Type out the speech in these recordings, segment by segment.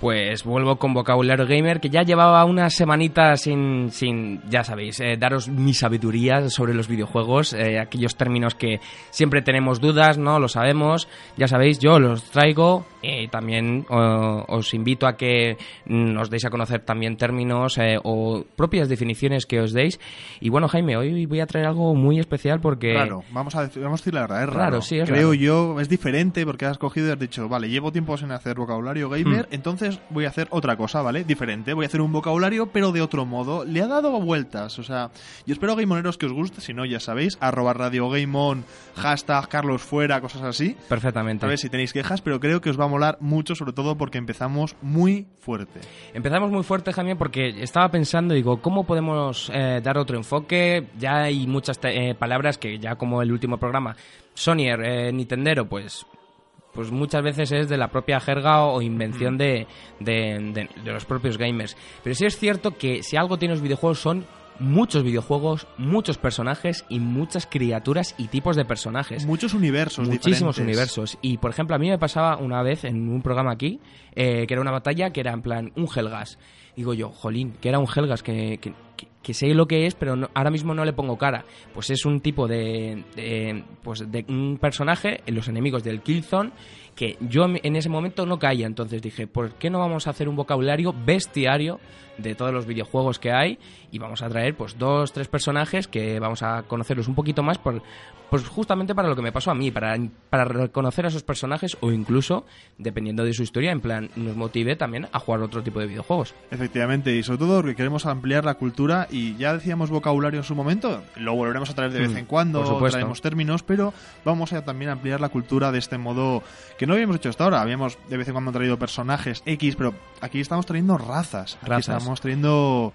Pues vuelvo con vocabulario gamer, que ya llevaba unas semanitas sin, sin ya sabéis, eh, daros mi sabiduría sobre los videojuegos, eh, aquellos términos que siempre tenemos dudas, ¿no? Lo sabemos, ya sabéis, yo los traigo y también os invito a que nos deis a conocer también términos eh, o propias definiciones que os deis. Y bueno, Jaime, hoy voy a traer algo muy especial porque... Raro, vamos a, decir, vamos a decir la verdad, es raro. Raro, sí, es Creo raro. yo, es diferente porque has cogido y has dicho, vale, llevo tiempo sin hacer vocabulario gamer, Hmm. entonces voy a hacer otra cosa, ¿vale? Diferente, voy a hacer un vocabulario pero de otro modo. Le ha dado vueltas, o sea, yo espero gamoneros que os guste, si no ya sabéis, arroba radio gameon, hashtag Carlos fuera, cosas así. Perfectamente. A ver si tenéis quejas, pero creo que os va a molar mucho, sobre todo porque empezamos muy fuerte. Empezamos muy fuerte, Jaime, porque estaba pensando, digo, ¿cómo podemos eh, dar otro enfoque? Ya hay muchas eh, palabras que ya como el último programa, Sonyer, eh, Nintendero, pues pues muchas veces es de la propia jerga o invención de, de- de- de los propios gamers. Pero sí es cierto que si algo tienen los videojuegos son muchos videojuegos, muchos personajes y muchas criaturas y tipos de personajes. Muchos universos Muchísimos diferentes. universos. Y por ejemplo, a mí me pasaba una vez en un programa aquí, eh, que era una batalla que era en plan un Helgas. Digo yo, jolín, que era un Helgas, que, que, que- que sé lo que es, pero no- ahora mismo no le pongo cara. Pues es un tipo de, pues de un personaje en los enemigos del Killzone que yo en ese momento no caía. Entonces dije, ¿por qué no vamos a hacer un vocabulario bestiario de todos los videojuegos que hay? Y vamos a traer pues dos, tres personajes que vamos a conocerlos un poquito más por, pues justamente para lo que me pasó a mí, para, para reconocer a esos personajes o incluso, dependiendo de su historia, en plan, nos motive también a jugar otro tipo de videojuegos. Efectivamente, y sobre todo porque queremos ampliar la cultura y ya decíamos vocabulario en su momento, lo volveremos a traer de vez Mm, en cuando, traemos términos, pero vamos a también ampliar la cultura de este modo que no habíamos hecho hasta ahora. Habíamos de vez en cuando traído personajes X, pero aquí estamos trayendo razas. Aquí Razas. estamos trayendo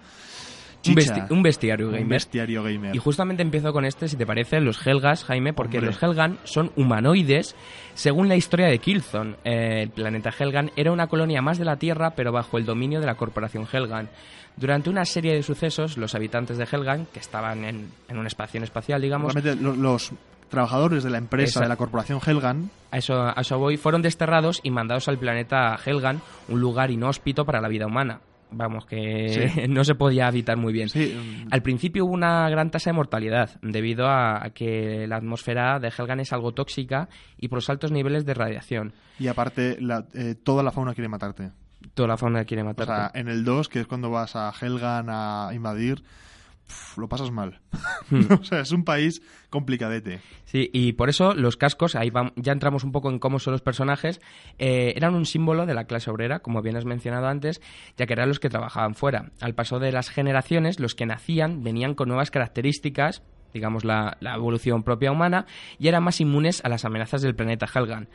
chicha, un bestiario un gamer. bestiario gamer. Y justamente empiezo con este, si te parece, los Helgas, Jaime, porque Hombre. los Helgan son humanoides según la historia de Killzone. Eh, el planeta Helgan era una colonia más de la Tierra, pero bajo el dominio de la corporación Helgan. Durante una serie de sucesos, los habitantes de Helgan, que estaban en, en una estación espacial, digamos, Realmente, lo- los trabajadores de la empresa, Exacto. de la corporación Helgan, a eso, a eso voy, fueron desterrados y mandados al planeta Helgan, un lugar inhóspito para la vida humana. Vamos, que Sí. no se podía habitar muy bien. sí, mm, Al principio hubo una gran tasa de mortalidad debido a que la atmósfera de Helgan es algo tóxica y por los altos niveles de radiación. y aparte la- eh, toda la fauna quiere matarte. Toda la fauna quiere O matarte. sea, en el 2, que es cuando vas a Helgan a invadir, lo pasas mal. Hmm. o sea, es un país complicadete. Sí, y por eso los cascos, ahí vam- ya entramos un poco en cómo son los personajes, eh, eran un símbolo de la clase obrera, como bien has mencionado antes, ya que eran los que trabajaban fuera. Al paso de las generaciones, los que nacían venían con nuevas características, digamos la, la evolución propia humana, y eran más inmunes a las amenazas del planeta Helgan.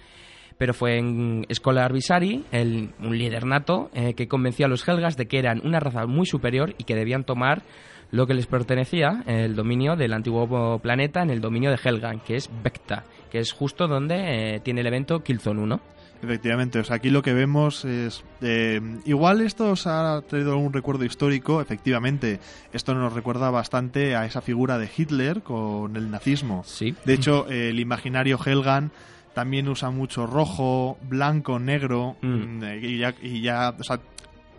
Pero fue en Scholar Visari, el, un líder nato, eh, que convenció a los Helgas de que eran una raza muy superior y que debían tomar lo que les pertenecía, el dominio del antiguo planeta en el dominio de Helgan, que es Vecta, que es justo donde eh, tiene el evento Killzone 1. Efectivamente, o sea, aquí lo que vemos es... eh, igual esto os ha traído algún recuerdo histórico, efectivamente, esto nos recuerda bastante a esa figura de Hitler con el nazismo. Sí. De hecho, eh, el imaginario Helgan también usa mucho rojo, blanco, negro, Mm. mm, y ya, y ya, o sea,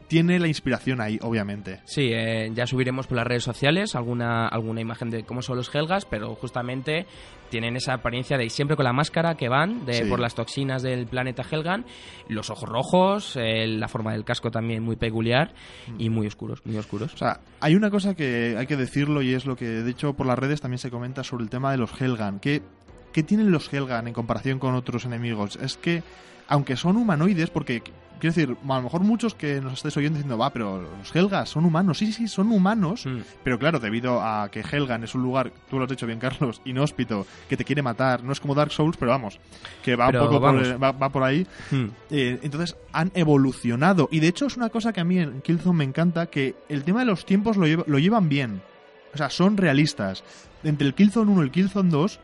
tiene la inspiración ahí, obviamente. Sí, eh, ya subiremos por las redes sociales alguna, alguna imagen de cómo son los Helgas, pero justamente tienen esa apariencia de siempre con la máscara que van de, Sí. por las toxinas del planeta Helgan, los ojos rojos, eh, la forma del casco también muy peculiar y muy oscuros, muy oscuros. O sea, hay una cosa que hay que decirlo y es lo que, de hecho, por las redes también se comenta sobre el tema de los Helgan. ¿Qué, qué tienen los Helgan en comparación con otros enemigos? Es que, aunque son humanoides, porque, quiero decir, a lo mejor muchos que nos estáis oyendo diciendo, va, pero los Helgas son humanos. Sí, sí, son humanos, Mm. pero claro, debido a que Helgan es un lugar, tú lo has dicho bien, Carlos, inhóspito, que te quiere matar. No es como Dark Souls, pero vamos, que va Pero un poco por, va- va por ahí. Mm. Eh, entonces han evolucionado. Y de hecho es una cosa que a mí en Killzone me encanta, que el tema de los tiempos lo, lleva- lo llevan bien. O sea, son realistas. Entre el Killzone 1 y el Killzone 2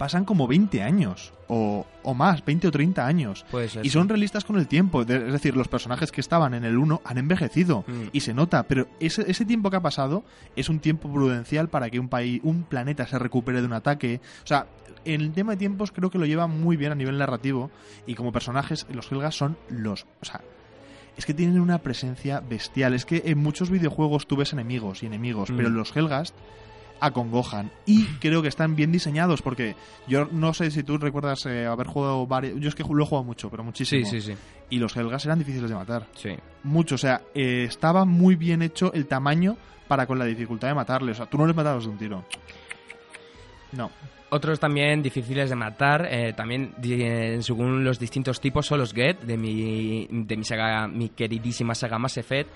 pasan como 20 años. O, o más, 20 o 30 años. Puede ser, Y son realistas con el tiempo. De- es decir, los personajes que estaban en el 1 han envejecido. Mm. Y se nota. Pero ese, ese tiempo que ha pasado es un tiempo prudencial para que un país, un planeta se recupere de un ataque. O sea, en el tema de tiempos creo que lo lleva muy bien a nivel narrativo. Y como personajes, los Helgas son los. O sea, es que tienen una presencia bestial. Es que en muchos videojuegos tú ves enemigos y enemigos, Mm. pero los Helgast acongojan. Y creo que están bien diseñados porque yo no sé si tú recuerdas eh, haber jugado varios... Yo es que lo he jugado mucho, pero muchísimo. Sí, sí, sí. Y los Helgas eran difíciles de matar. sí. Mucho, o sea, eh, estaba muy bien hecho el tamaño para con la dificultad de matarles. O sea, tú no les matabas de un tiro. No. Otros también difíciles de matar, eh, también eh, según los distintos tipos, son los Get, de mi, de mi, saga, mi queridísima saga Mass Effect,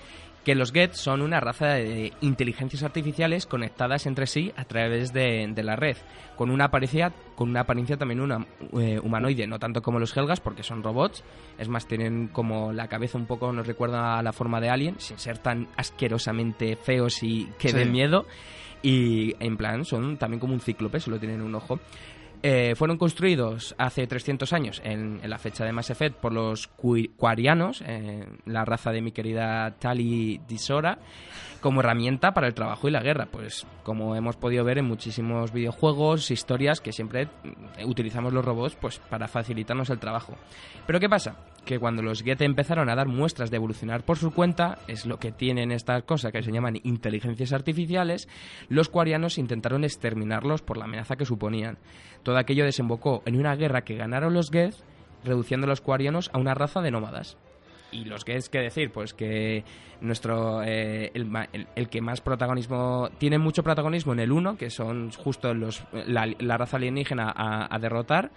que los Get son una raza de inteligencias artificiales conectadas entre sí a través de, de la red, con una apariencia, con una apariencia también una, eh, humanoide, no tanto como los Helgas, porque son robots, es más, tienen como la cabeza un poco, nos recuerda a la forma de Alien, sin ser tan asquerosamente feos y que Sí. den miedo. Y en plan, son también como un cíclope, solo tienen un ojo. Eh, fueron construidos hace 300 años, en, en la fecha de Mass Effect, por los Quarianos, eh, la raza de mi querida Tali Disora, como herramienta para el trabajo y la guerra. Pues como hemos podido ver en muchísimos videojuegos, historias, que siempre mm, utilizamos los robots pues para facilitarnos el trabajo. Pero ¿qué pasa? Que cuando los Get empezaron a dar muestras de evolucionar por su cuenta, es lo que tienen estas cosas que se llaman inteligencias artificiales, los Quarianos intentaron exterminarlos por la amenaza que suponían. Todo aquello desembocó en una guerra que ganaron los Geth, reduciendo a los Quarianos a una raza de nómadas. Y los Geth, ¿qué decir? Pues que nuestro eh, el, que más protagonismo tiene mucho protagonismo en el 1, que son justo los, la, raza alienígena a derrotar.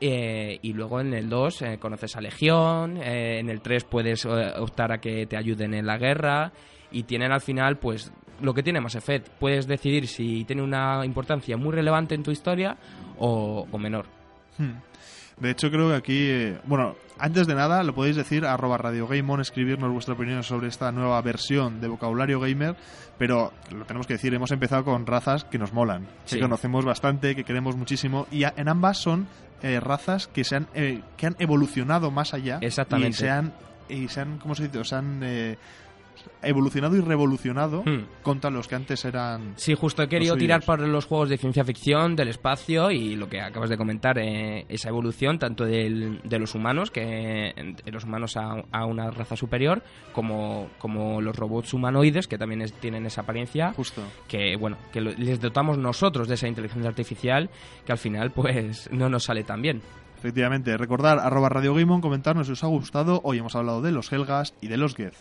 Eh, y luego en el 2 eh, conoces a Legión, eh, en el 3 puedes eh, optar a que te ayuden en la guerra y tienen al final pues lo que tiene Mass Effect. Puedes decidir si tiene una importancia muy relevante en tu historia o, o menor. Hmm. De hecho, creo que aquí, eh, bueno, antes de nada, lo podéis decir, arroba Radio Gameon, escribirnos vuestra opinión sobre esta nueva versión de vocabulario gamer, pero lo tenemos que decir, hemos empezado con razas que nos molan, Sí. que conocemos bastante, que queremos muchísimo, y a- en ambas son eh, razas que se han, eh, que han evolucionado más allá. Exactamente. Y se han, y se han ¿cómo se dice? Se han eh, evolucionado y revolucionado Hmm. contra los que antes eran... Sí, justo he querido tirar por los juegos de ciencia ficción, del espacio y lo que acabas de comentar, eh, esa evolución tanto del- de los humanos, que de los humanos a, a una raza superior, como, como los robots humanoides, que también es- tienen esa apariencia, Justo. que bueno, que lo- les dotamos nosotros de esa inteligencia artificial, que al final pues no nos sale tan bien. Efectivamente, recordar arroba Radio Gameon, comentarnos si os ha gustado. Hoy hemos hablado de los Helgas y de los Geth.